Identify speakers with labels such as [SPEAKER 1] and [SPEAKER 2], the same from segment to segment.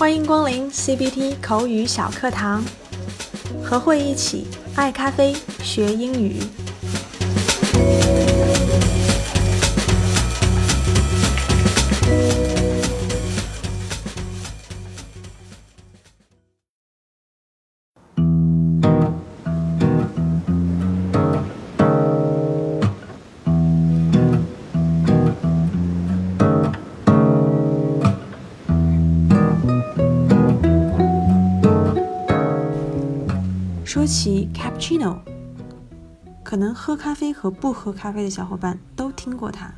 [SPEAKER 1] 欢迎光临 CBT 口语小课堂，和慧一起爱咖啡学英语。说起 cappuccino，可能喝咖啡和不喝咖啡的小伙伴都听过它。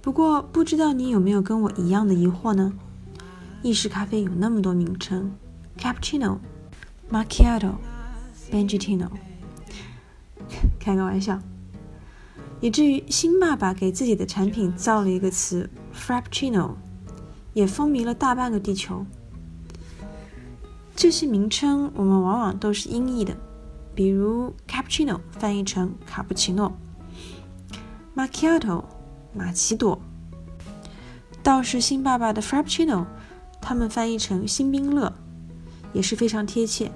[SPEAKER 1] 不过，不知道你有没有跟我一样的疑惑呢？意式咖啡有那么多名称：cappuccino、macchiato、benedictino，开个玩笑。以至于新爸爸给自己的产品造了一个词 frappuccino，也风靡了大半个地球。这些名称我们往往都是音译的，比如 cappuccino 翻译成卡布奇诺，macchiato 马奇朵，倒是新爸爸的 frappuccino，他们翻译成新冰乐，也是非常贴切。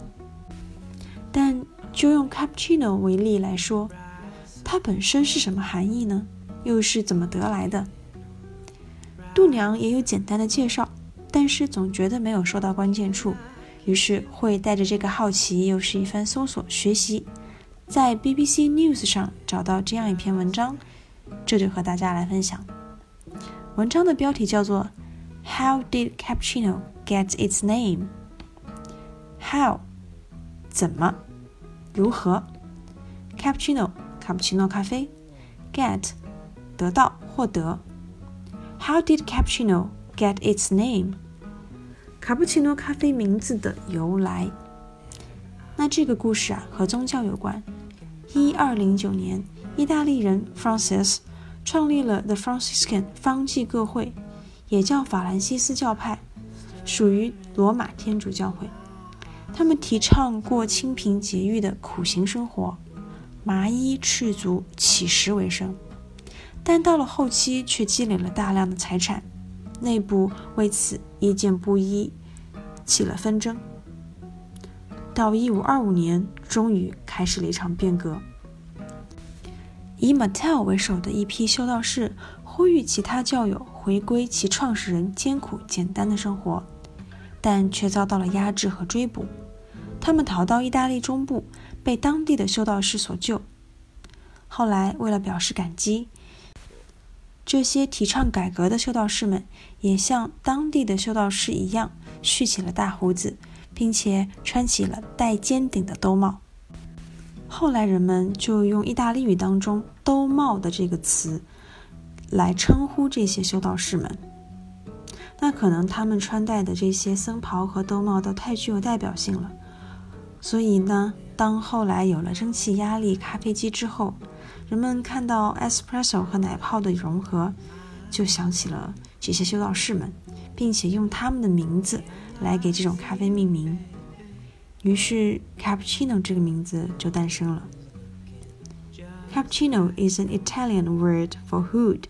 [SPEAKER 1] 但就用 cappuccino 为例来说，它本身是什么含义呢？又是怎么得来的？度娘也有简单的介绍，但是总觉得没有说到关键处。于是会带着这个好奇，又是一番搜索学习，在 BBC News 上找到这样一篇文章，这就和大家来分享。文章的标题叫做 “How did cappuccino get its name？”How 怎么如何？Cappuccino 卡布奇诺咖啡，get 得到获得。How did cappuccino get its name？卡布奇诺咖啡名字的由来，那这个故事啊和宗教有关。一二零九年，意大利人 Francis 创立了 The Franciscan 方济各会，也叫法兰西斯教派，属于罗马天主教会。他们提倡过清贫节欲的苦行生活，麻衣赤足，乞食为生。但到了后期，却积累了大量的财产。内部为此意见不一，起了纷争。到一五二五年，终于开始了一场变革。以 Mattel 为首的一批修道士呼吁其他教友回归其创始人艰苦简单的生活，但却遭到了压制和追捕。他们逃到意大利中部，被当地的修道士所救。后来，为了表示感激。这些提倡改革的修道士们也像当地的修道士一样，蓄起了大胡子，并且穿起了带尖顶的兜帽。后来人们就用意大利语当中“兜帽”的这个词来称呼这些修道士们。那可能他们穿戴的这些僧袍和兜帽都太具有代表性了，所以呢，当后来有了蒸汽压力咖啡机之后，人们看到 espresso 和奶泡的融合，就想起了这些修道士们，并且用他们的名字来给这种咖啡命名。于是 cappuccino 这个名字就诞生了。Cappuccino is an Italian word for hood.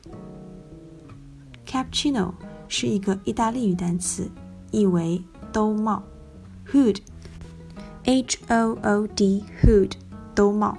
[SPEAKER 1] Cappuccino 是一个意大利语单词，意为兜帽。Hood，H-O-O-D hood，兜帽。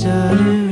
[SPEAKER 1] started